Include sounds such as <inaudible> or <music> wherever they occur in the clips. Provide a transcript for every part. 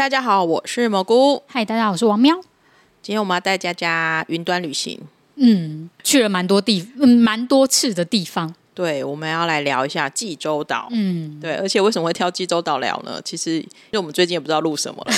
大家好，我是蘑菇。嗨，大家好，我是王喵。今天我们要带佳佳云端旅行，嗯，去了蛮多地，嗯，蛮多次的地方。对，我们要来聊一下济州岛。嗯，对，而且为什么会挑济州岛聊呢？其实因为我们最近也不知道录什么了，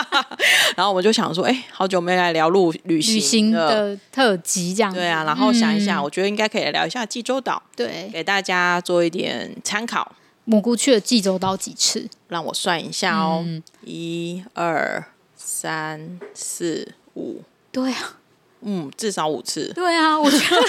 <laughs> 然后我们就想说，哎，好久没来聊录旅行旅行的特辑这样。对啊，然后想一想，嗯、我觉得应该可以来聊一下济州岛，对，给大家做一点参考。蘑菇去了济州岛几次？让我算一下哦，一二三四。五，对啊，嗯，至少五次。对啊，我觉得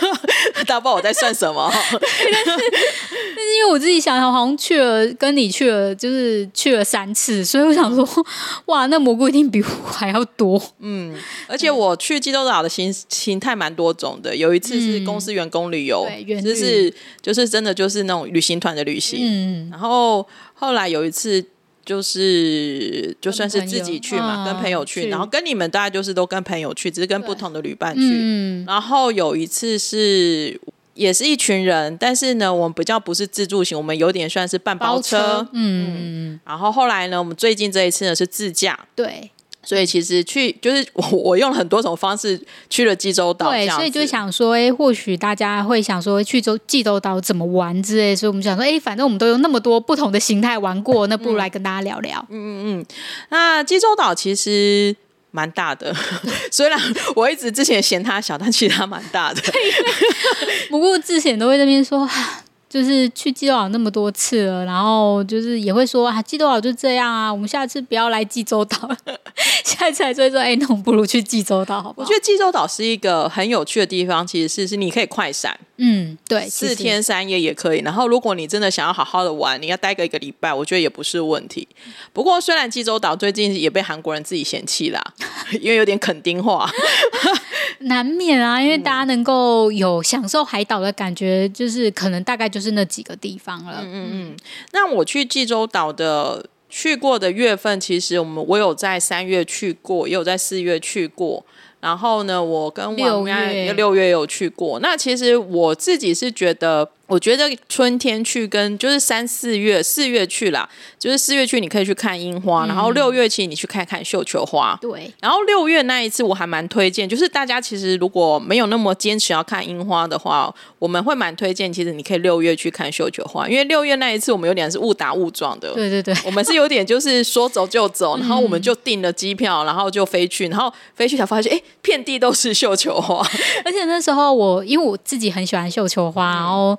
<laughs> 大家不知道我在算什么。但是，但是因为我自己想想，好像去了跟你去了，就是去了三次，所以我想说，<laughs> 哇，那蘑菇一定比我还要多。嗯，而且我去济州岛的形形态蛮多种的，有一次是公司员工旅游，对，就是就是真的就是那种旅行团的旅行。嗯，然后后来有一次。就是就算是自己去嘛，跟朋友去，然后跟你们大概就是都跟朋友去，只是跟不同的旅伴去。嗯，然后有一次是也是一群人，但是呢，我们比较不是自助型，我们有点算是半包车。嗯，然后后来呢，我们最近这一次呢是自驾。对。所以其实去就是我我用了很多种方式去了济州岛，对，所以就想说，哎，或许大家会想说去州济州岛怎么玩之类，所以我们想说，哎，反正我们都有那么多不同的形态玩过，那不如来跟大家聊聊。嗯嗯嗯。那济州岛其实蛮大的，<laughs> 虽然我一直之前嫌它小，但其实它蛮大的。<laughs> 不过之前都会在那边说。就是去济州岛那么多次了，然后就是也会说啊，济州岛就这样啊，我们下次不要来济州岛了。下次还说说，哎，那我们不如去济州岛好不好？我觉得济州岛是一个很有趣的地方，其实是是你可以快闪，嗯，对，四天三夜也可以。然后如果你真的想要好好的玩，你要待个一个礼拜，我觉得也不是问题。不过虽然济州岛最近也被韩国人自己嫌弃啦，因为有点垦丁话。难免啊，因为大家能够有享受海岛的感觉，就是可能大概就是那几个地方了。嗯嗯嗯。那我去济州岛的去过的月份，其实我们我有在三月去过，也有在四月去过。然后呢，我跟王喵六月有去过。那其实我自己是觉得。我觉得春天去跟就是三四月四月去啦，就是四月去你可以去看樱花，嗯、然后六月去你去看看绣球花。对，然后六月那一次我还蛮推荐，就是大家其实如果没有那么坚持要看樱花的话，我们会蛮推荐，其实你可以六月去看绣球花，因为六月那一次我们有点是误打误撞的。对对对，我们是有点就是说走就走，然后我们就订了机票，然后就飞去，然后飞去才发现，哎，遍地都是绣球花。<laughs> 而且那时候我因为我自己很喜欢绣球花，嗯、然后。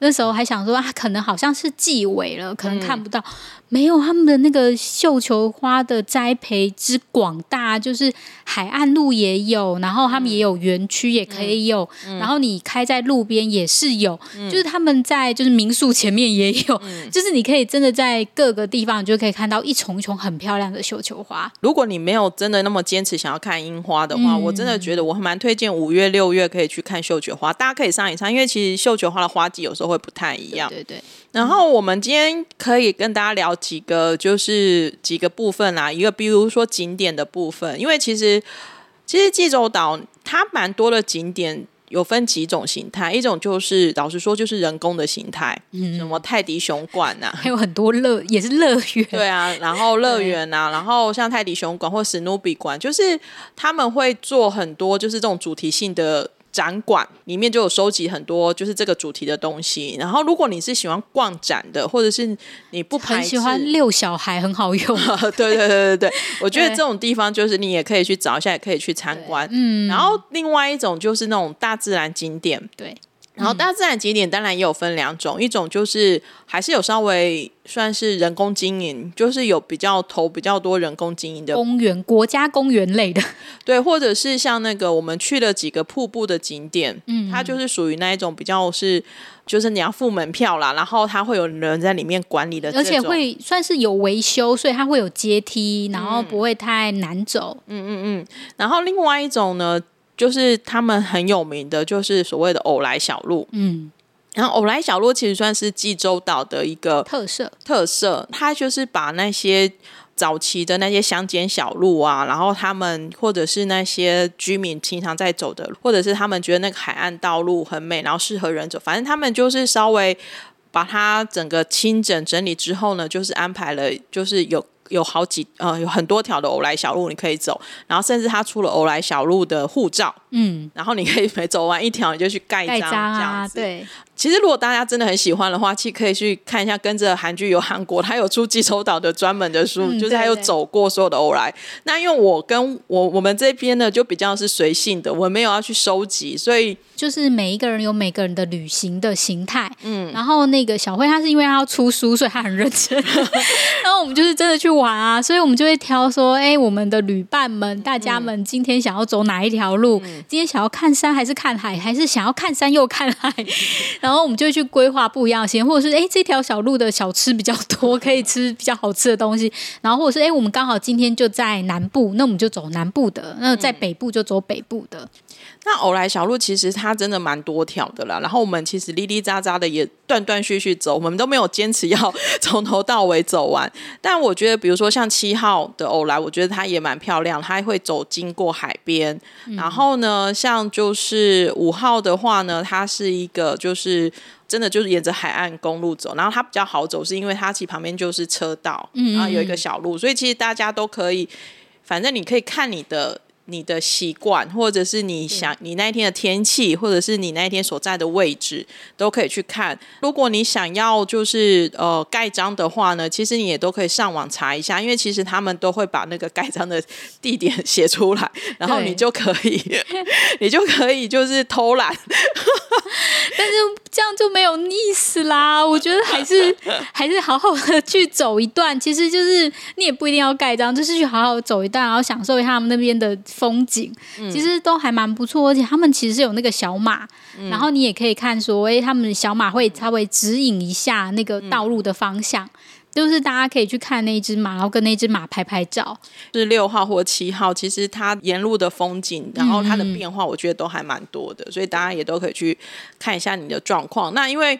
那时候还想说啊，可能好像是纪委了，可能看不到。嗯没有他们的那个绣球花的栽培之广大，就是海岸路也有，然后他们也有园区也可以有，然后你开在路边也是有，嗯、就是他们在就是民宿前面也有，嗯、就是你可以真的在各个地方，你就可以看到一丛一丛很漂亮的绣球花。如果你没有真的那么坚持想要看樱花的话，嗯、我真的觉得我还蛮推荐五月六月可以去看绣球花，大家可以上一上，因为其实绣球花的花季有时候会不太一样。对，对对。然后我们今天可以跟大家聊几个，就是几个部分啦。一个比如说景点的部分，因为其实其实济州岛它蛮多的景点，有分几种形态。一种就是老实说，就是人工的形态，嗯，什么泰迪熊馆呐、啊，<laughs> 还有很多乐也是乐园，对啊，<laughs> 然后乐园呐、啊，然后像泰迪熊馆或史努比馆，就是他们会做很多就是这种主题性的。展馆里面就有收集很多就是这个主题的东西，然后如果你是喜欢逛展的，或者是你不排很喜欢遛小孩，很好用。<laughs> 对对对对对，我觉得这种地方就是你也可以去找一下，也可以去参观。嗯，然后另外一种就是那种大自然景点，对。然后大自然景点当然也有分两种，一种就是还是有稍微算是人工经营，就是有比较投比较多人工经营的公园、国家公园类的，<laughs> 对，或者是像那个我们去了几个瀑布的景点，嗯，它就是属于那一种比较是，就是你要付门票啦，然后它会有人在里面管理的，而且会算是有维修，所以它会有阶梯，然后不会太难走，嗯嗯嗯，然后另外一种呢。就是他们很有名的，就是所谓的偶来小路。嗯，然后偶来小路其实算是济州岛的一个特色。特色，它就是把那些早期的那些乡间小路啊，然后他们或者是那些居民经常在走的，或者是他们觉得那个海岸道路很美，然后适合人走，反正他们就是稍微把它整个清整整理之后呢，就是安排了，就是有。有好几呃，有很多条的偶来小路你可以走，然后甚至他出了偶来小路的护照，嗯，然后你可以每走完一条你就去盖章，盖章啊，对。其实，如果大家真的很喜欢的话，其实可以去看一下。跟着韩剧游韩国，他有出济州岛的专门的书，嗯、就是他有走过所有的偶来。那因为我跟我我们这边呢，就比较是随性的，我没有要去收集，所以就是每一个人有每个人的旅行的形态。嗯，然后那个小慧，他是因为他要出书，所以他很认真。<laughs> 然后我们就是真的去玩啊，所以我们就会挑说，哎，我们的旅伴们，大家们今天想要走哪一条路？嗯、今天想要看山还是看海，还是想要看山又看海？<laughs> 然后我们就会去规划不一样的行程，或者是哎，这条小路的小吃比较多，可以吃比较好吃的东西。然后或者是哎，我们刚好今天就在南部，那我们就走南部的；那在北部就走北部的。嗯那偶来小路其实它真的蛮多条的啦，然后我们其实哩哩喳喳的也断断续续走，我们都没有坚持要 <laughs> 从头到尾走完。但我觉得，比如说像七号的偶来，我觉得它也蛮漂亮，它会走经过海边。嗯、然后呢，像就是五号的话呢，它是一个就是真的就是沿着海岸公路走，然后它比较好走，是因为它其实旁边就是车道，然后有一个小路，所以其实大家都可以，反正你可以看你的。你的习惯，或者是你想你那一天的天气，或者是你那一天所在的位置，都可以去看。如果你想要就是呃盖章的话呢，其实你也都可以上网查一下，因为其实他们都会把那个盖章的地点写出来，然后你就可以，<laughs> 你就可以就是偷懒。<laughs> 但是这样就没有意思啦。我觉得还是还是好好的去走一段，其实就是你也不一定要盖章，就是去好好走一段，然后享受一下他们那边的。风景其实都还蛮不错，而且他们其实是有那个小马，嗯、然后你也可以看说，哎，他们小马会稍微指引一下那个道路的方向，嗯、就是大家可以去看那只马，然后跟那只马拍拍照。是六号或七号，其实它沿路的风景，然后它的变化，我觉得都还蛮多的，嗯、所以大家也都可以去看一下你的状况。那因为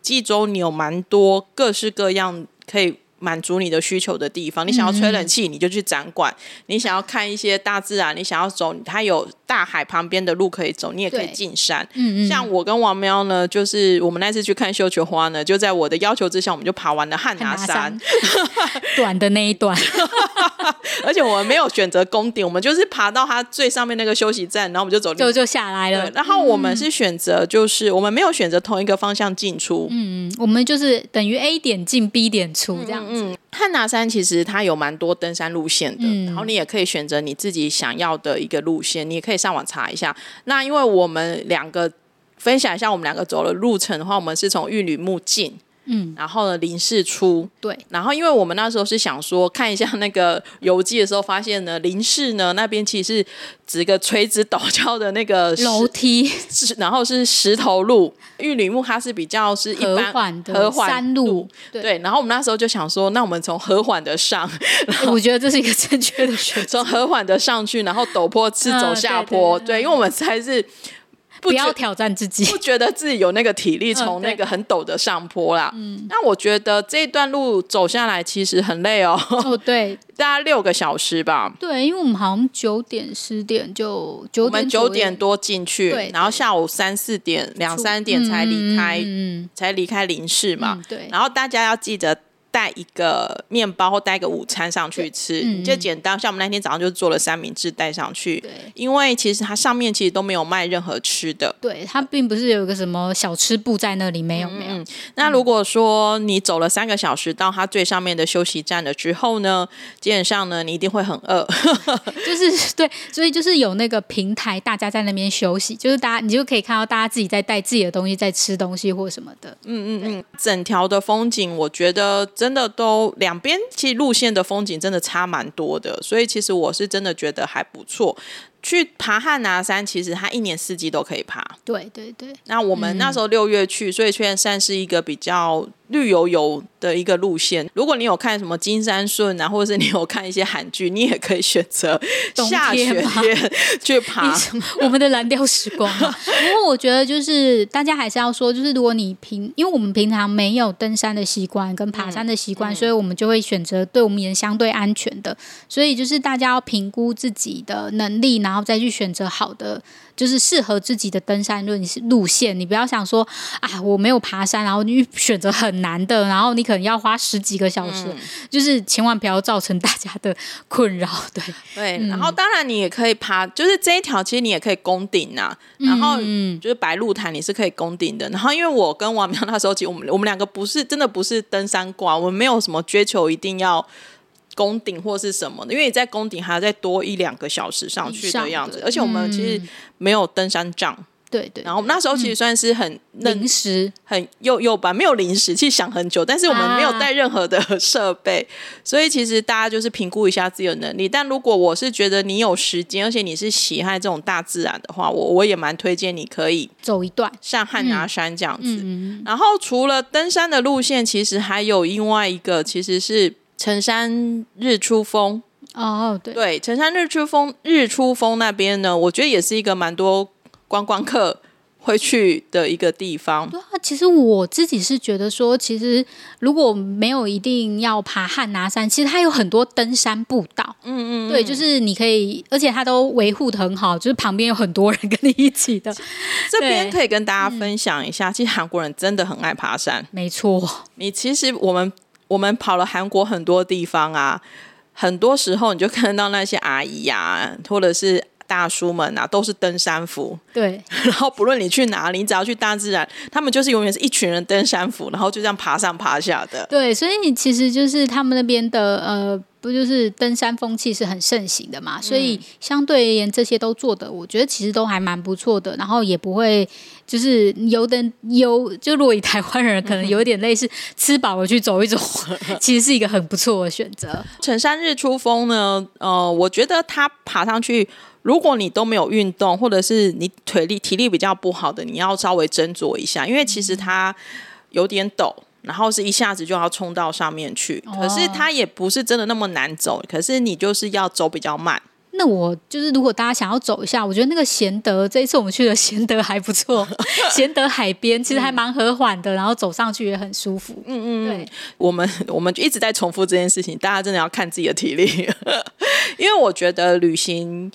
济州你有蛮多各式各样可以。满足你的需求的地方，你想要吹冷气，你就去展馆；嗯、你想要看一些大自然，你想要走，它有大海旁边的路可以走，你也可以进山。嗯嗯。像我跟王喵呢，就是我们那次去看绣球花呢，就在我的要求之下，我们就爬完了汉拿山，山短的那一段。<laughs> 而且我们没有选择攻顶，我们就是爬到它最上面那个休息站，然后我们就走，就就下来了。然后我们是选择，就是、嗯、我们没有选择同一个方向进出。嗯嗯，我们就是等于 A 点进 B 点出这样。嗯，汉拿山其实它有蛮多登山路线的，嗯、然后你也可以选择你自己想要的一个路线，你也可以上网查一下。那因为我们两个分享一下我们两个走的路程的话，我们是从玉女墓进。嗯，然后呢，林氏出对，然后因为我们那时候是想说看一下那个游记的时候，发现呢，林氏呢那边其实是指个垂直陡峭的那个楼梯，<laughs> 然后是石头路。玉里木它是比较是一般和缓的山路，对，对。然后我们那时候就想说，那我们从和缓的上，<laughs> 我觉得这是一个正确的选择，从和缓的上去，然后陡坡是走下坡，嗯、对，对，对，对，因为我们才是。不，要挑战自己，不觉得自己有那个体力从那个很陡的上坡啦。嗯，那我觉得这一段路走下来其实很累哦。哦，对，<laughs> 大概六个小时吧。对，因为我们好像九点十点就九点，我们九点多进去，对，然后下午三四点两三点才离开，嗯，才离开林氏嘛。对，然后大家要记得带一个面包或带一个午餐上去吃，嗯、就简单。像我们那天早上就做了三明治带上去，对，因为其实它上面其实都没有卖任何吃的，对，它并不是有一个什么小吃部在那里，没有、嗯、没有。那如果说你走了三个小时到它最上面的休息站了之后呢，基本上呢，你一定会很饿，<laughs> 就是对，所以就是有那个平台，大家在那边休息，就是大家你就可以看到大家自己在带自己的东西在吃东西或什么的，嗯嗯嗯，整条的风景我觉得。真的都两边其实路线的风景真的差蛮多的，所以其实我是真的觉得还不错。去爬汉拿山，其实它一年四季都可以爬。对对对。那我们那时候六月去，嗯、所以虽然算是一个比较绿油油的一个路线。如果你有看什么金山顺啊，或者是你有看一些韩剧，你也可以选择下雪天去爬我们的蓝调时光。<laughs> 不过我觉得就是大家还是要说，就是如果你平，因为我们平常没有登山的习惯跟爬山的习惯，嗯、所以我们就会选择对我们也相对安全的。所以就是大家要评估自己的能力。然后再去选择好的，就是适合自己的登山路路线。你不要想说啊，我没有爬山，然后你选择很难的，然后你可能要花十几个小时，嗯、就是千万不要造成大家的困扰。对对，嗯、然后当然你也可以爬，就是这一条其实你也可以攻顶呐。然后就是白鹿潭你是可以攻顶的。然后因为我跟王苗那时候，其实我们我们两个不是真的不是登山挂，我们没有什么追求一定要。攻顶或是什么的，因为你在攻顶还要再多一两个小时上去的样子，而且我们其实没有登山杖，对对。然后我们那时候其实算是很临时、很幼幼班，没有临时，其实想很久，但是我们没有带任何的设备，所以其实大家就是评估一下自己的能力。但如果我是觉得你有时间，而且你是喜爱这种大自然的话，我我也蛮推荐你可以走一段，像汉拿山这样子。然后除了登山的路线，其实还有另外一个，其实是。城山日出峰哦，对对，城山日出峰日出峰那边呢，我觉得也是一个蛮多观光客会去的一个地方。对啊，其实我自己是觉得说，其实如果没有一定要爬汉拿山，其实它有很多登山步道。嗯，嗯嗯，对，就是你可以，而且它都维护的很好，就是旁边有很多人跟你一起的。<laughs> 这边可以跟大家分享一下，嗯、其实韩国人真的很爱爬山。没错，你其实我们。我们跑了韩国很多地方啊，很多时候你就看到那些阿姨呀、啊，或者是大叔们啊，都是登山服。对，<laughs> 然后不论你去哪里，你只要去大自然，他们就是永远是一群人登山服，然后就这样爬上爬下的。对，所以你其实就是他们那边的呃。不就是登山风气是很盛行的嘛？所以相对而言，这些都做的，我觉得其实都还蛮不错的。然后也不会就是有点有，就如果以台湾人可能有点类似吃饱了去走一走，<laughs> 其实是一个很不错的选择。<laughs> 陈山日出峰呢，呃，我觉得它爬上去，如果你都没有运动，或者是你腿力体力比较不好的，你要稍微斟酌一下，因为其实它有点陡。然后是一下子就要冲到上面去，可是它也不是真的那么难走，可是你就是要走比较慢。那我就是如果大家想要走一下，我觉得那个贤德这一次我们去的贤德还不错，<laughs> 贤德海边其实还蛮和缓的，然后走上去也很舒服。嗯嗯，对，我们我们就一直在重复这件事情，大家真的要看自己的体力，<laughs> 因为我觉得旅行。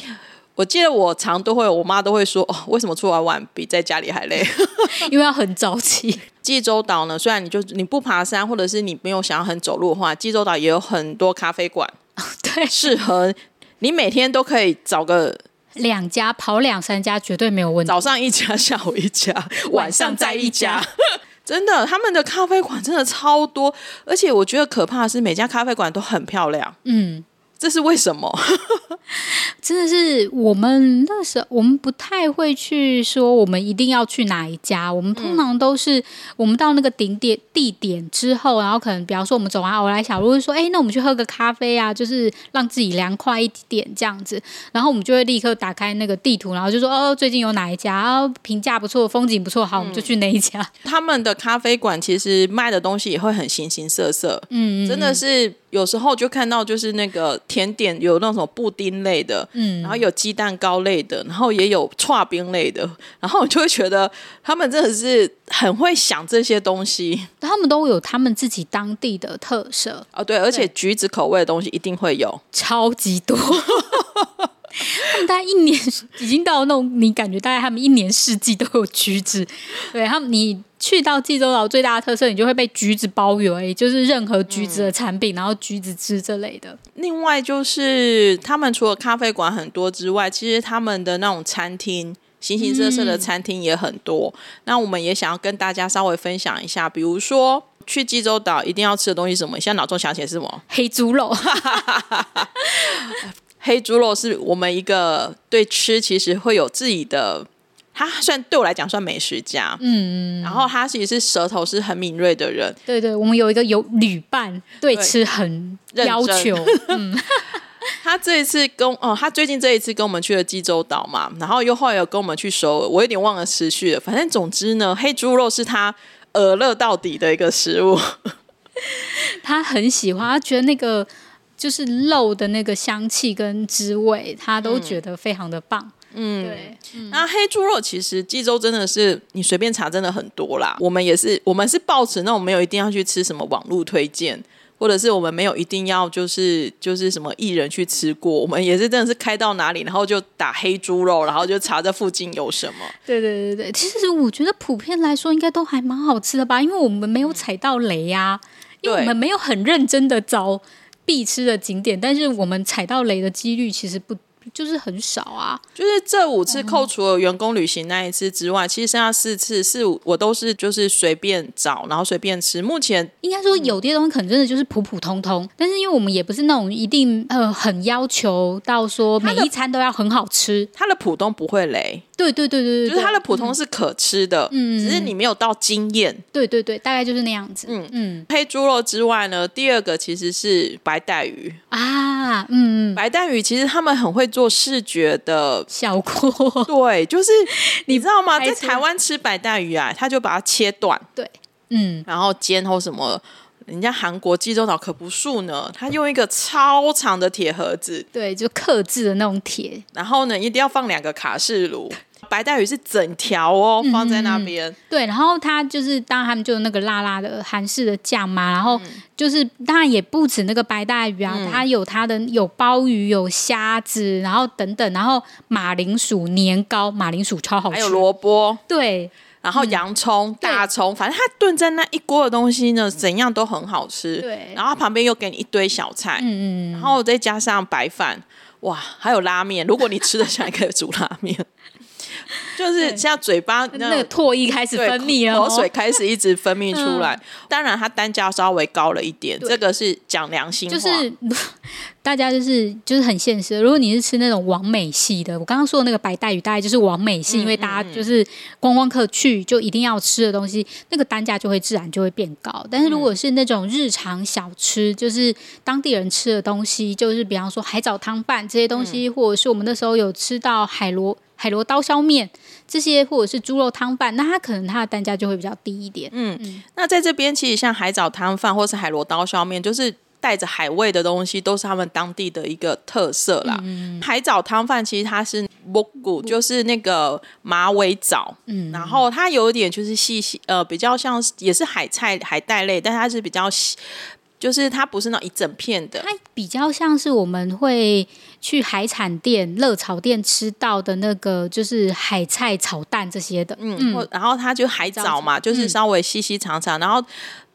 我记得我常都会，我妈都会说：“哦，为什么出来玩比在家里还累？<laughs> 因为要很早起。”济州岛呢，虽然你就你不爬山，或者是你没有想要很走路的话，济州岛也有很多咖啡馆，<laughs> 对，适合你每天都可以找个两家跑两三家，绝对没有问题。早上一家，下午一家，<laughs> 晚上再一家，<laughs> 真的，他们的咖啡馆真的超多，而且我觉得可怕的是每家咖啡馆都很漂亮。嗯。这是为什么？<laughs> 真的是我们那时候，我们不太会去说我们一定要去哪一家。我们通常都是我们到那个顶点地点之后，然后可能比方说我们走完欧来小路，说哎，那我们去喝个咖啡啊，就是让自己凉快一点这样子。然后我们就会立刻打开那个地图，然后就说哦，最近有哪一家评价不错，风景不错，好，我们就去那一家。他们的咖啡馆其实卖的东西也会很形形色色，嗯，真的是。有时候就看到就是那个甜点，有那种布丁类的，嗯，然后有鸡蛋糕类的，然后也有剉冰类的，<laughs> 然后我就会觉得他们真的是很会想这些东西，他们都有他们自己当地的特色。哦，对，而且橘子口味的东西一定会有，超级多。<laughs> 他们大概一年已经到那种，你感觉大概他们一年四季都有橘子，对他们你。去到济州岛最大的特色，你就会被橘子包围，就是任何橘子的产品，嗯、然后橘子汁这类的。另外就是他们除了咖啡馆很多之外，其实他们的那种餐厅，形形色色的餐厅也很多。嗯、那我们也想要跟大家稍微分享一下，比如说去济州岛一定要吃的东西是什么？你现在脑中想起来是什么？黑猪肉。<laughs> 黑猪肉是我们一个对吃其实会有自己的。他算对我来讲算美食家，嗯，然后他其实是舌头是很敏锐的人，对对，我们有一个有旅伴对吃很要求，嗯，<laughs> 他这一次跟哦，他最近这一次跟我们去了济州岛嘛，然后又后来有跟我们去首尔，我有点忘了时序了，反正总之呢，黑猪肉是他耳乐到底的一个食物，<laughs> 他很喜欢，他觉得那个就是肉的那个香气跟滋味，他都觉得非常的棒。嗯，对，嗯、那黑猪肉其实济州真的是你随便查真的很多啦。我们也是，我们是抱持那种没有一定要去吃什么网络推荐，或者是我们没有一定要就是就是什么艺人去吃过，我们也是真的是开到哪里，然后就打黑猪肉，然后就查这附近有什么。<laughs> 对对对对，其实我觉得普遍来说应该都还蛮好吃的吧，因为我们没有踩到雷呀、啊，因为我们没有很认真的找必吃的景点，但是我们踩到雷的几率其实不。就是很少啊，就是这五次扣除了员工旅行那一次之外，嗯、其实剩下四次是我都是就是随便找，然后随便吃。目前应该说有些东西可能真的就是普普通通，嗯、但是因为我们也不是那种一定呃很要求到说每一餐都要很好吃，它的，的普通不会雷。对对对对对，就是它的普通是可吃的，嗯，只是你没有到惊艳。对对对，大概就是那样子。嗯嗯，嗯黑猪肉之外呢，第二个其实是白带鱼啊，嗯嗯，白带鱼其实他们很会做视觉的效果。对，就是你知道吗？在台湾吃白带鱼啊，他就把它切断，对，嗯，然后煎或什么。人家韩国济州岛可不素呢，他用一个超长的铁盒子，对，就刻制的那种铁，然后呢，一定要放两个卡式炉，白带鱼是整条哦，放在那边，嗯，对，然后它就是当然他们就那个辣辣的韩式的酱嘛，然后就是当然也不止那个白带鱼啊，它有它的有鲍鱼、有虾子，然后等等，然后马铃薯年糕，马铃薯超好吃，还有萝卜，对。然后洋葱、嗯、大葱，反正它炖在那一锅的东西呢，怎样都很好吃。对，然后旁边又给你一堆小菜，嗯嗯，然后再加上白饭，哇，还有拉面。如果你吃得下，<laughs> 可以煮拉面。<laughs> 就是像嘴巴那，个唾液开始分泌了，口水开始一直分泌出来。嗯、当然，它单价稍微高了一点，这个是讲良心话。就 <laughs> 是大家就是就是很现实。如果你是吃那种完美系的，我刚刚说的那个白带鱼，大概就是完美系，嗯、因为大家就是观光客去就一定要吃的东西，那个单价就会自然就会变高。但是如果是那种日常小吃，就是当地人吃的东西，就是比方说海藻汤饭这些东西，嗯、或者是我们那时候有吃到海螺。海螺刀削面这些，或者是猪肉汤饭，那它可能它的单价就会比较低一点。嗯，嗯，那在这边其实像海藻汤饭或是海螺刀削面，就是带着海味的东西，都是他们当地的一个特色啦。嗯、海藻汤饭其实它是蘑菇，就是那个马尾藻，嗯，然后它有一点就是细细，呃，比较像也是海菜海带类，但它是比较细。就是它不是那一整片的，它比较像是我们会去海产店、热炒店吃到的那个，就是海菜炒蛋这些的。嗯，嗯然后它就海藻嘛，就是稍微细细长长，嗯、然后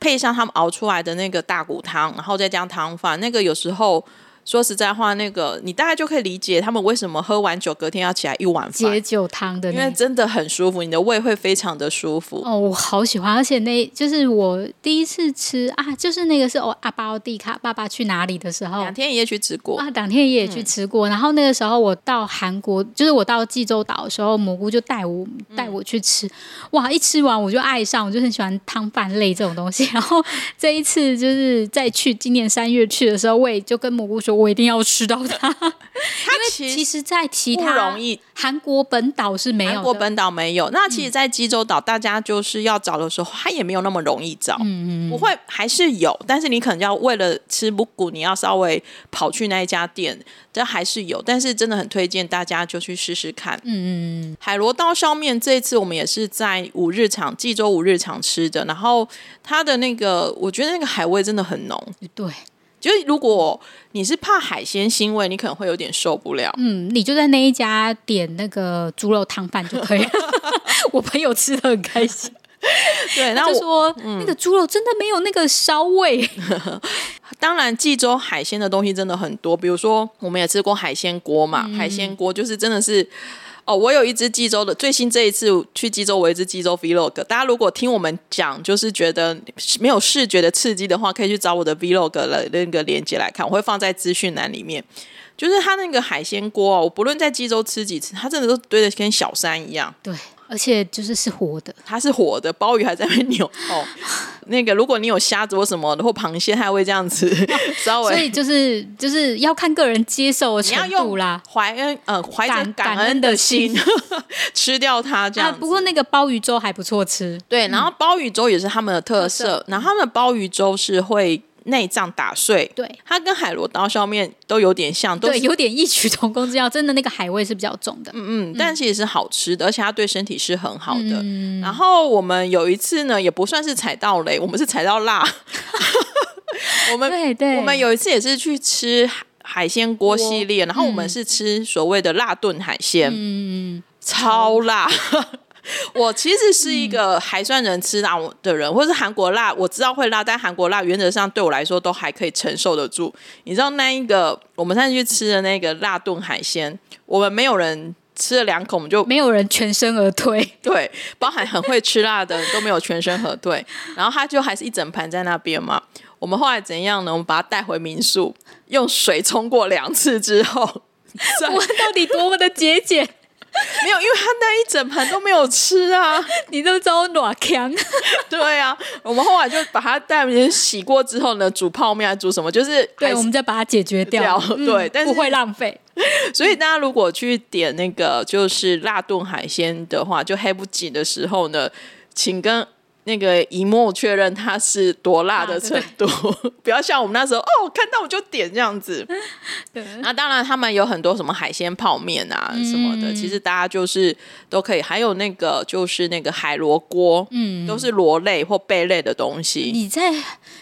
配上他们熬出来的那个大骨汤，然后再加汤饭，那个有时候。说实在话，那个你大概就可以理解他们为什么喝完酒隔天要起来一碗饭解酒汤的，因为真的很舒服，你的胃会非常的舒服。哦，我好喜欢，而且那就是我第一次吃啊，就是那个是哦阿巴奥蒂卡爸爸去哪里的时候，两天一夜去吃过啊，两天一夜去吃过。嗯、然后那个时候我到韩国，就是我到济州岛的时候，蘑菇就带我带我去吃，嗯、哇，一吃完我就爱上，我就很喜欢汤饭类这种东西。<laughs> 然后这一次就是再去今年三月去的时候，我也就跟蘑菇说。我一定要吃到它，它其实，其实在其他不容易，韩国本岛是没有，韩国本岛没有。那其实，在济州岛，大家就是要找的时候，它也没有那么容易找。嗯嗯，不会，还是有，但是你可能要为了吃不谷，你要稍微跑去那一家店，这还是有。但是真的很推荐大家就去试试看。嗯嗯，海螺刀削面这一次我们也是在五日场济州五日场吃的，然后它的那个，我觉得那个海味真的很浓。对。就是如果你是怕海鲜腥味，你可能会有点受不了。嗯，你就在那一家点那个猪肉汤饭就可以了。<laughs> 我朋友吃的很开心。对，那我说、嗯、那个猪肉真的没有那个烧味。<laughs> 当然，济州海鲜的东西真的很多，比如说我们也吃过海鲜锅嘛，嗯、海鲜锅就是真的是哦。我有一支济州的，最新这一次去济州，我一支济州 vlog。大家如果听我们讲，就是觉得没有视觉的刺激的话，可以去找我的 vlog 的那个链接来看，我会放在资讯栏里面。就是它那个海鲜锅哦，我不论在济州吃几次，它真的都堆得跟小山一样。对。而且就是是活的，它是活的，鲍鱼还在那边扭哦。那个，如果你有虾子或什么的，或螃蟹，它还会这样子 <laughs> 稍微。所以就是就是要看个人接受的程度啦。怀恩呃怀着感恩的心，<laughs> 吃掉它这样、啊。不过那个鲍鱼粥还不错吃，对。然后鲍鱼粥也是他们的特色，然后他们的鲍鱼粥是会。内脏打碎，对，它跟海螺刀削面都有点像，都对，有点异曲同工之妙。真的那个海味是比较重的，嗯嗯，但其实是好吃的，而且它对身体是很好的。嗯、然后我们有一次呢，也不算是踩到雷，我们是踩到辣。<laughs> 我们对对，我们有一次也是去吃海鲜锅系列，然后我们是吃所谓的辣炖海鲜，嗯，超辣。<laughs> <laughs> 我其实是一个还算能吃辣的人，嗯、或是韩国辣，我知道会辣，但韩国辣原则上对我来说都还可以承受得住。你知道那一个我们上次去吃的那个辣炖海鲜，我们没有人吃了两口，我们就没有人全身而退。<laughs> 对，包含很会吃辣的人都没有全身而退，然后他就还是一整盘在那边嘛。我们后来怎样呢？我们把它带回民宿，用水冲过两次之后，我 <laughs> 到底多么的节俭？<laughs> 没有，因为他那一整盘都没有吃啊！<laughs> 你都知道暖强。<laughs> 对啊，我们后来就把它带回去洗过之后呢，煮泡面还煮什么？就是对，我们再把它解决掉。嗯、对，但是不会浪费。所以大家如果去点那个就是辣炖海鲜的话，就黑不紧的时候呢，请跟。那个一幕确认它是多辣的程度，啊、<laughs> 不要像我们那时候哦，看到我就点这样子。<laughs> 对，那当然他们有很多什么海鲜泡面啊什么的，嗯、其实大家就是都可以。还有那个就是那个海螺锅，嗯，都是螺类或贝类的东西。你在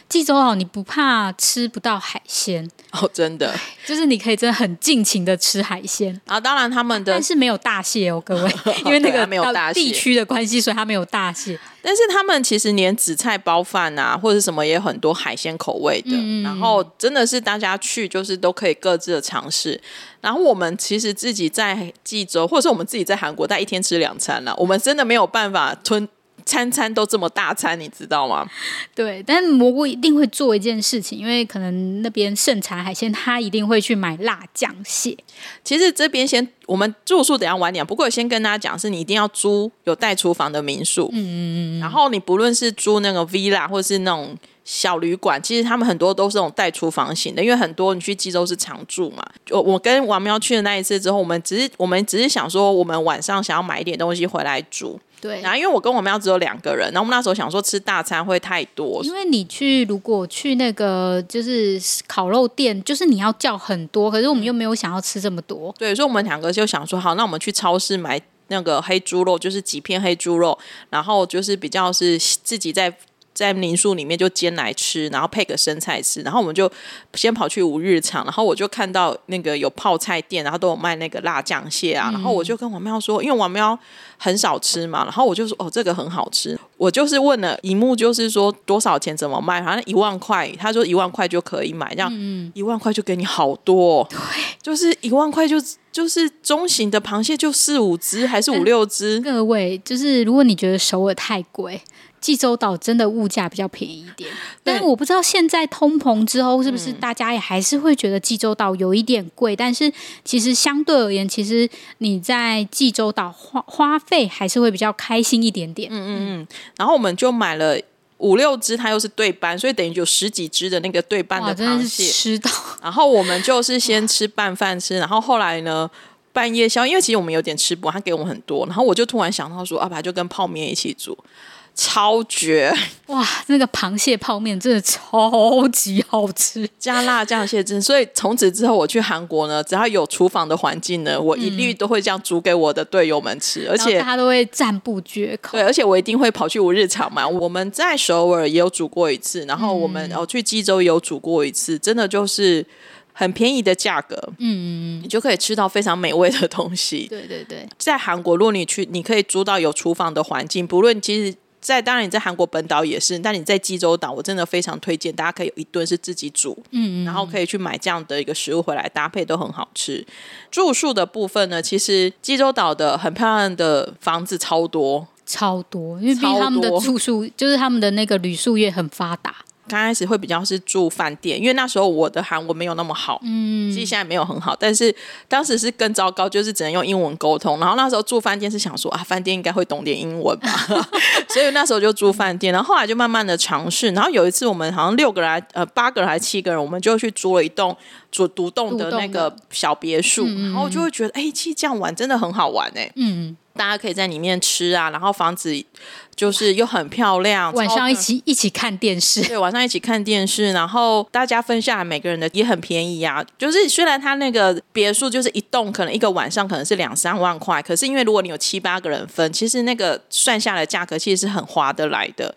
济州岛，你不怕吃不到海鲜 <laughs> 哦？真的，就是你可以真的很尽情的吃海鲜。然后当然他们的但是没有大蟹哦，各位，因为那个没有大地区的关系，所以它没有大蟹。但是他们其实连紫菜包饭啊，或者什么也有很多海鲜口味的。嗯、然后真的是大家去就是都可以各自的尝试。然后我们其实自己在济州，或者是我们自己在韩国，大概一天吃两餐了。我们真的没有办法吞。餐餐都这么大餐，你知道吗？对，但是蘑菇一定会做一件事情，因为可能那边盛产海鲜，他一定会去买辣酱蟹。其实这边先，我们住宿等下晚点，不过先跟大家讲，是你一定要租有带厨房的民宿。嗯嗯嗯。然后你不论是租那个 villa 或是那种小旅馆，其实他们很多都是那种带厨房型的，因为很多你去济州是常住嘛。我我跟王喵去的那一次之后，我们只是我们只是想说，我们晚上想要买一点东西回来煮。对，然后因为我跟我妈只有两个人，然后我们那时候想说吃大餐会太多，因为你去如果去那个就是烤肉店，就是你要叫很多，可是我们又没有想要吃这么多，对，所以我们两个就想说，好，那我们去超市买那个黑猪肉，就是几片黑猪肉，然后就是比较是自己在。在民宿里面就煎来吃，然后配个生菜吃，然后我们就先跑去五日场，然后我就看到那个有泡菜店，然后都有卖那个辣酱蟹啊，嗯、然后我就跟王喵说，因为王喵很少吃嘛，然后我就说哦，这个很好吃，我就是问了一幕，就是说多少钱怎么卖，好像一万块，他说一万块就可以买，这样、嗯、一万块就给你好多，对，就是一万块就就是中型的螃蟹就四五只还是五六只，各位就是如果你觉得首尔太贵。济州岛真的物价比较便宜一点，但是我不知道现在通膨之后是不是大家也还是会觉得济州岛有一点贵。但是其实相对而言，其实你在济州岛花花费还是会比较开心一点点。嗯嗯嗯。然后我们就买了五六只，它又是对半，所以等于有十几只的那个对半的螃蟹吃到。然后我们就是先吃拌饭吃，然后后来呢半夜宵，因为其实我们有点吃不完，他给我们很多，然后我就突然想到说，阿爸就跟泡面一起煮。超绝 <laughs> 哇！那个螃蟹泡面真的超级好吃，加辣酱蟹汁。所以从此之后，我去韩国呢，只要有厨房的环境呢，我一律都会这样煮给我的队友们吃，嗯、而且他都会赞不绝口。对，而且我一定会跑去五日场嘛。我们在首尔也有煮过一次，然后我们哦去济州也有煮过一次，真的就是很便宜的价格，嗯，你就可以吃到非常美味的东西。对对对，在韩国，如果你去，你可以租到有厨房的环境，不论其实。在当然你在韩国本岛也是，但你在济州岛，我真的非常推荐大家可以有一顿是自己煮，嗯，嗯，然后可以去买这样的一个食物回来搭配都很好吃。住宿的部分呢，其实济州岛的很漂亮的房子超多，超多，因为毕竟他们的住宿就是他们的那个旅宿业很发达。刚开始会比较是住饭店，因为那时候我的韩文没有那么好，嗯，其实现在没有很好，但是当时是更糟糕，就是只能用英文沟通。然后那时候住饭店是想说啊，饭店应该会懂点英文吧，<laughs> 所以那时候就住饭店。然后后来就慢慢的尝试。然后有一次我们好像六个人，呃，八个人还是七个人，我们就去租了一栋住独栋的那个小别墅，然后就会觉得，哎，其实这样玩真的很好玩哎，嗯。大家可以在里面吃啊，然后房子就是又很漂亮，晚上一起一起看电视，对，晚上一起看电视，然后大家分下来每个人的也很便宜啊。就是虽然他那个别墅就是一栋，可能一个晚上可能是两三万块，可是因为如果你有七八个人分，其实那个算下来价格其实是很划得来的。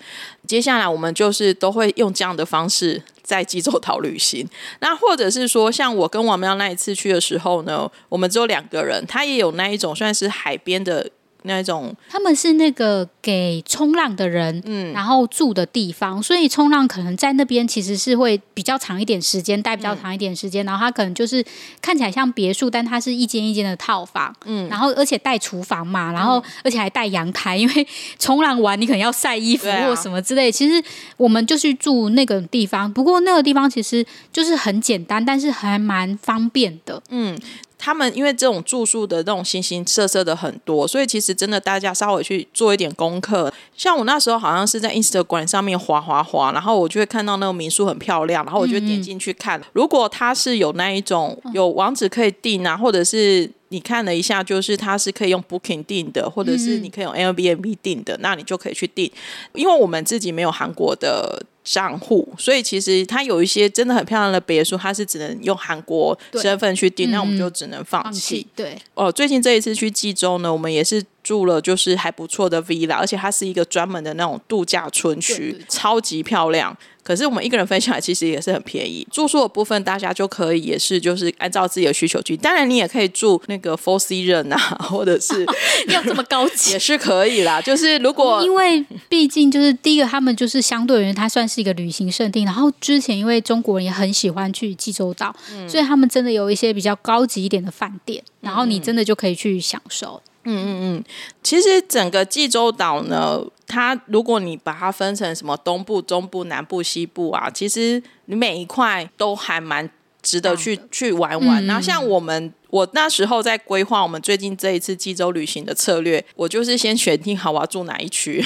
接下来我们就是都会用这样的方式。在济州岛旅行，那或者是说，像我跟王喵那一次去的时候呢，我们只有两个人，他也有那一种算是海边的。那种他们是那个给冲浪的人，嗯，然后住的地方，所以冲浪可能在那边其实是会比较长一点时间，待比较长一点时间，嗯、然后他可能就是看起来像别墅，但它是一间一间的套房，嗯，然后而且带厨房嘛，然后而且还带阳台，因为冲浪完你可能要晒衣服或什么之类，啊、其实我们就去住那个地方，不过那个地方其实就是很简单，但是还蛮方便的，嗯。他们因为这种住宿的那种形形色色的很多，所以其实真的大家稍微去做一点功课。像我那时候好像是在 Instagram 上面滑滑滑，然后我就会看到那个民宿很漂亮，然后我就点进去看。如果它是有那一种有网址可以订啊，或者是你看了一下，就是它是可以用 Booking 订的，或者是你可以用 Airbnb 订的，那你就可以去订。因为我们自己没有韩国的。账户，所以其实它有一些真的很漂亮的别墅，它是只能用韩国身份去订，那我们就只能放弃。对，哦，最近这一次去济州呢，我们也是住了就是还不错的 villa，而且它是一个专门的那种度假村区，超级漂亮。可是我们一个人分下来其实也是很便宜，住宿的部分大家就可以也是就是按照自己的需求去，当然你也可以住那个 Four Seasons 啊，<laughs> 或者是 <laughs> 要这么高级 <laughs> 也是可以啦。就是如果因为毕竟就是第一个他们就是相对于它算是一个旅行胜地，然后之前因为中国人也很喜欢去济州岛，嗯、所以他们真的有一些比较高级一点的饭店，然后你真的就可以去享受。嗯嗯嗯嗯，其实整个济州岛呢，它如果你把它分成什么东部、中部、南部、西部啊，其实你每一块都还蛮值得去去玩玩。然后像我们，我那时候在规划我们最近这一次济州旅行的策略，我就是先选定好我要住哪一区，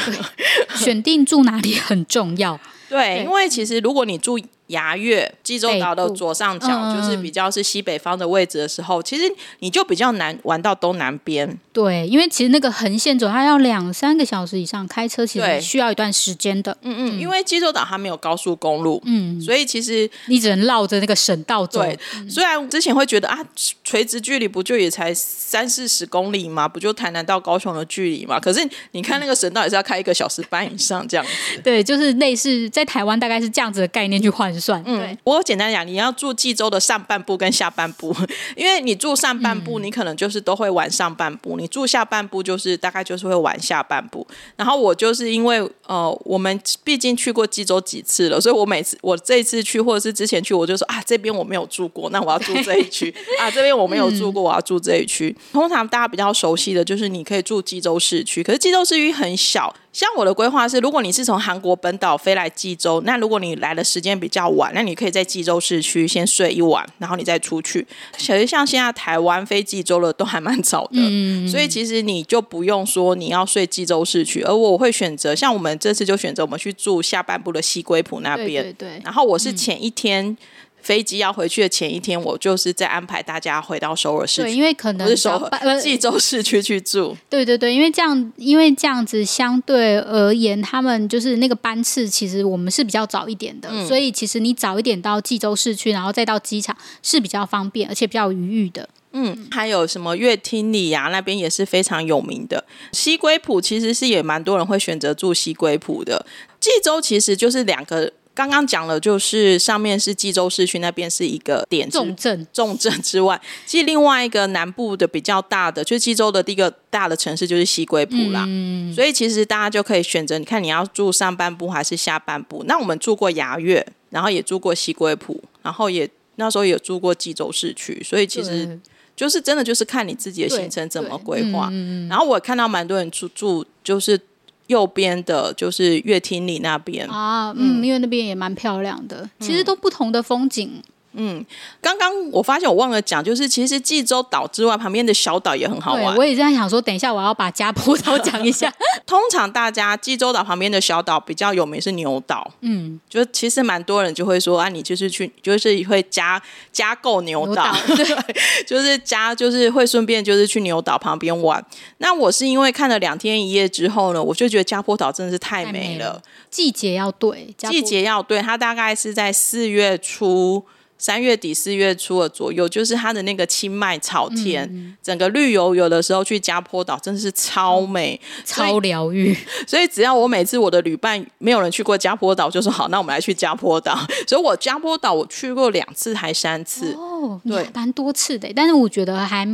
选定住哪里很重要。对，因为其实如果你住。牙月济州岛的左上角就是比较是西北方的位置的时候，嗯、其实你就比较难玩到东南边。对，因为其实那个横线走，它要两三个小时以上开车，其实需要一段时间的。嗯嗯，因为济州岛它没有高速公路，嗯，所以其实你只能绕着那个省道走。对，虽然之前会觉得啊，垂直距离不就也才三四十公里嘛？不就台南到高雄的距离嘛？可是你看那个省道也是要开一个小时半以上这样子。对，就是类似在台湾大概是这样子的概念去换。算，嗯，对。我简单讲，你要住济州的上半部跟下半部，<laughs> 因为你住上半部，你可能就是都会玩上半部；嗯、你住下半部，就是大概就是会玩下半部。然后我就是因为呃，我们毕竟去过济州几次了，所以我每次我这一次去或者是之前去，我就说啊，这边我没有住过，那我要住这一区。<laughs> 啊，这边我没有住过，我要住这一区。嗯、通常大家比较熟悉的就是你可以住济州市区，可是济州市区很小。像我的规划是，如果你是从韩国本岛飞来济州，那如果你来的时间比较晚，那你可以在济州市区先睡一晚，然后你再出去。其实像现在台湾飞济州的都还蛮早的，嗯、所以其实你就不用说你要睡济州市区，而我会选择像我们这次就选择我们去住下半部的西归浦那边，对对对，然后我是前一天。嗯飞机要回去的前一天，我就是在安排大家回到首尔市区，对，因为可能首尔，济州市区去住。对对对，因为这样，因为这样子相对而言，他们就是那个班次，其实我们是比较早一点的，嗯、所以其实你早一点到济州市区，然后再到机场是比较方便，而且比较愉悦的。嗯，还有什么乐厅里呀，那边也是非常有名的。西归浦其实是也蛮多人会选择住西归浦的。济州其实就是两个。刚刚讲了，就是上面是济州市区那边是一个点重镇，重镇之外，<laughs> 其实另外一个南部的比较大的，就是济州的第一个大的城市就是西归浦啦。嗯，所以其实大家就可以选择，你看你要住上半部还是下半部。那我们住过雅月，然后也住过西归浦，然后也那时候也住过济州市区，所以其实就是真的就是看你自己的行程怎么规划。嗯，然后我看到蛮多人住住就是。右边的就是乐厅里那边。啊，嗯，因为那边也蛮漂亮的，其实都不同的风景。嗯，刚刚我发现我忘了讲，就是其实济州岛之外，旁边的小岛也很好玩。我也在想说，等一下我要把加坡岛讲一下。<laughs> 通常大家济州岛旁边的小岛比较有名是牛岛，嗯，就其实蛮多人就会说啊，你就是去，就是会加加购牛岛，牛岛对，<laughs> 就是加，就是会顺便就是去牛岛旁边玩。那我是因为看了两天一夜之后呢，我就觉得加坡岛真的是太美了。季节要对，季节要对，它大概是在四月初。三月底四月初的左右，就是它的那个清迈草田，嗯、整个绿油油的时候去加坡岛，真的是超美、嗯、超疗愈。<laughs> 所以只要我每次我的旅伴没有人去过加坡岛，就说好，那我们来去加坡岛。所以我加坡岛我去过两次还三次哦，对，蛮多次的。但是我觉得还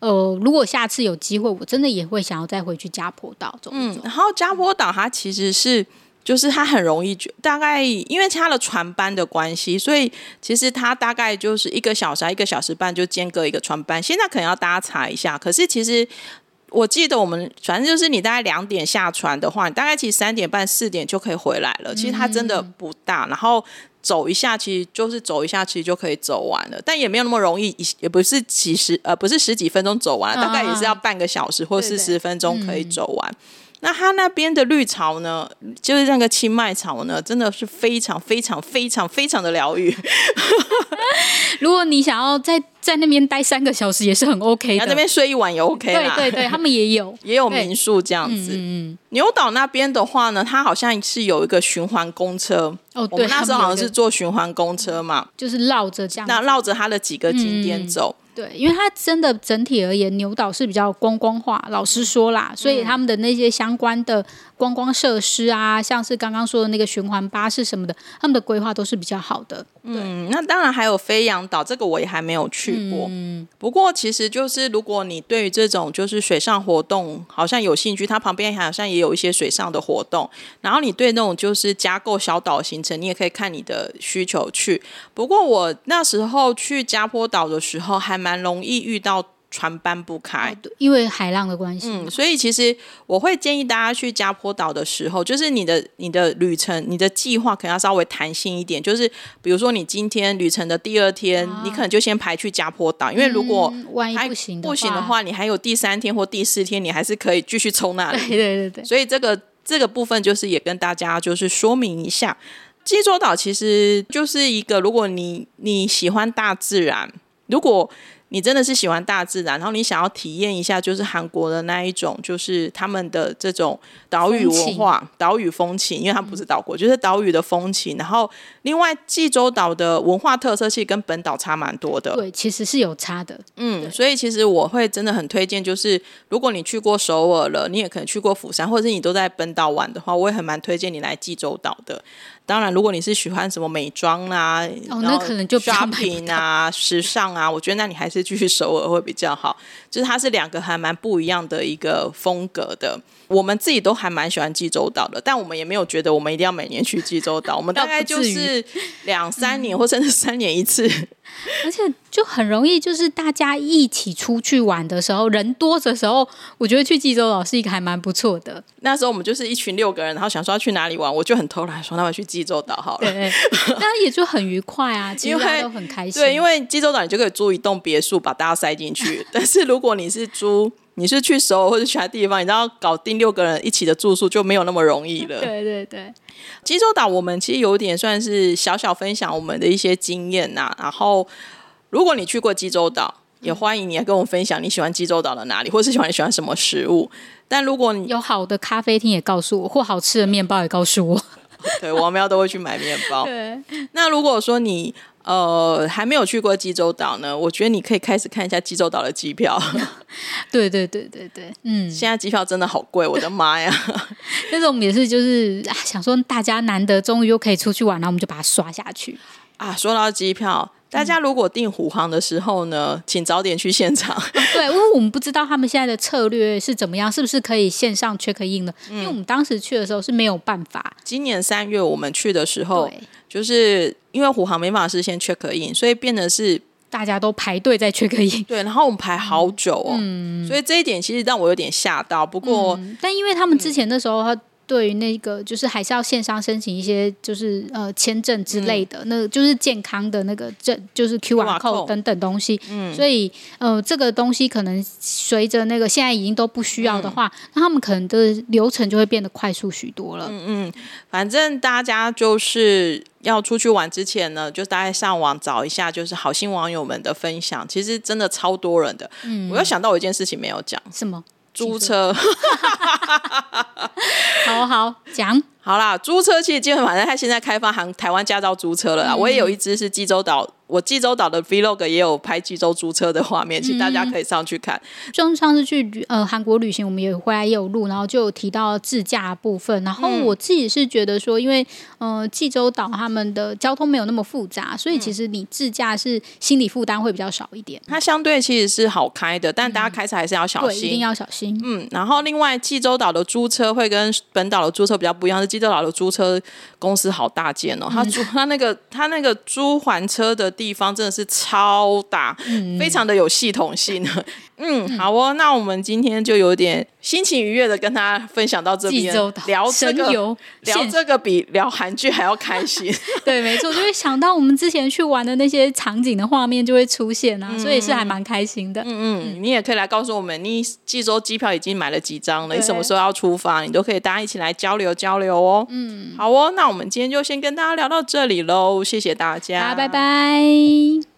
呃，如果下次有机会，我真的也会想要再回去加坡岛走一走。嗯，然后加坡岛它其实是。就是它很容易就，大概因为它的船班的关系，所以其实它大概就是一个小时、一个小时半就间隔一个船班。现在可能要大家查一下，可是其实我记得我们反正就是你大概两点下船的话，你大概其实三点半、四点就可以回来了。其实它真的不大，然后走一下，其实就是走一下，其实就可以走完了。但也没有那么容易，也不是几十呃，不是十几分钟走完了，大概也是要半个小时或四十分钟可以走完。那它那边的绿草呢，就是那个青麦草呢，真的是非常非常非常非常的疗愈。<laughs> 如果你想要在在那边待三个小时，也是很 OK 的。在 <laughs> 那边睡一晚也 OK 啦。对对对，他们也有 <laughs> 也有民宿这样子。嗯嗯。牛岛那边的话呢，它好像是有一个循环公车。哦，对，我们那时候好像是坐循环公车嘛，就是绕着这样，那绕着它的几个景点走。嗯对，因为它真的整体而言，牛岛是比较观光化。老实说啦，所以他们的那些相关的观光设施啊，像是刚刚说的那个循环巴士什么的，他们的规划都是比较好的。嗯，那当然还有飞扬岛，这个我也还没有去过。嗯，不过其实就是如果你对于这种就是水上活动好像有兴趣，它旁边好像也有一些水上的活动。然后你对那种就是加购小岛行程，你也可以看你的需求去。不过我那时候去加坡岛的时候还。蛮容易遇到船搬不开，因为海浪的关系。嗯，所以其实我会建议大家去加坡岛的时候，就是你的你的旅程、你的计划可能要稍微弹性一点。就是比如说，你今天旅程的第二天，啊、你可能就先排去加坡岛，因为如果万一不行不行的话，你还有第三天或第四天，你还是可以继续冲那里。<laughs> 对对对对。所以这个这个部分就是也跟大家就是说明一下，济州岛其实就是一个，如果你你喜欢大自然，如果你真的是喜欢大自然，然后你想要体验一下，就是韩国的那一种，就是他们的这种岛屿文化、岛屿风情，因为它不是岛国，就是岛屿的风情。然后，另外济州岛的文化特色其实跟本岛差蛮多的。对，其实是有差的。嗯，所以其实我会真的很推荐，就是如果你去过首尔了，你也可能去过釜山，或者是你都在本岛玩的话，我也很蛮推荐你来济州岛的。当然，如果你是喜欢什么美妆啊，哦，那可能就 shopping 啊、时尚啊，我觉得那你还是继续首尔会比较好。就是它是两个还蛮不一样的一个风格的。我们自己都还蛮喜欢济州岛的，但我们也没有觉得我们一定要每年去济州岛。<laughs> 我们大概就是两三年或甚至三年一次。<laughs> 而且就很容易，就是大家一起出去玩的时候，人多的时候，我觉得去济州岛是一个还蛮不错的。那时候我们就是一群六个人，然后想说要去哪里玩，我就很偷懒说，那我去济州岛好了。对，<laughs> 那也就很愉快啊，其实大家都很开心。对，因为济州岛你就可以租一栋别墅把大家塞进去，但是如果你是租，你是去首尔或者其他地方，你知道搞定六个人一起的住宿就没有那么容易了。对 <laughs> 对对。济州岛，我们其实有点算是小小分享我们的一些经验呐。然后，如果你去过济州岛，也欢迎你来跟我们分享你喜欢济州岛的哪里，或是喜欢你喜欢什么食物。但如果你有好的咖啡厅，也告诉我；或好吃的面包，也告诉我。对，王喵都会去买面包。<laughs> 对，那如果说你呃还没有去过济州岛呢，我觉得你可以开始看一下济州岛的机票。<laughs> <laughs> 对对对对对，嗯，现在机票真的好贵，我的妈呀！但是我们也是就是想说，大家难得终于又可以出去玩，然后我们就把它刷下去啊。说到机票。大家如果订虎航的时候呢，请早点去现场。<laughs> 对，因为我们不知道他们现在的策略是怎么样，是不是可以线上 check in 的？嗯、因为我们当时去的时候是没有办法。今年三月我们去的时候，就是因为虎航没办法事先 check in，所以变得是大家都排队在 check in。<laughs> 对，然后我们排好久哦，嗯、所以这一点其实让我有点吓到。不过、嗯，但因为他们之前的时候他。对于那个，就是还是要线上申请一些，就是呃签证之类的，嗯、那就是健康的那个证，就是 QR code 等等东西。嗯，所以呃，这个东西可能随着那个现在已经都不需要的话，嗯、那他们可能的流程就会变得快速许多了。嗯嗯，反正大家就是要出去玩之前呢，就大概上网找一下，就是好心网友们的分享，其实真的超多人的。嗯，我又想到我一件事情没有讲，什么？租车，<laughs> 好好讲。好啦，租车其实基本上他现在开放行台湾驾照租车了啦。嗯、我也有一只是济州岛。我济州岛的 Vlog 也有拍济州租车的画面，请大家可以上去看。就上次去呃韩国旅行，我们也回来也有录，然后就有提到自驾部分。然后我自己是觉得说，因为呃济州岛他们的交通没有那么复杂，所以其实你自驾是心理负担会比较少一点。它相对其实是好开的，但大家开车还是要小心，对，一定要小心。嗯，然后另外济州岛的租车会跟本岛的租车比较不一样，是济州岛的租车公司好大件哦，他租他那个他那个租还车的地方真的是。超大，嗯、非常的有系统性。<laughs> 嗯，好哦，那我们今天就有点心情愉悦的跟大家分享到这边，聊这个聊这个比聊韩剧还要开心。<laughs> <laughs> 对，没错，就会想到我们之前去玩的那些场景的画面就会出现啊，嗯、所以是还蛮开心的。嗯嗯，你也可以来告诉我们，你济州机票已经买了几张了？你什么时候要出发？你都可以大家一起来交流交流哦。嗯，好哦，那我们今天就先跟大家聊到这里喽，谢谢大家，拜拜。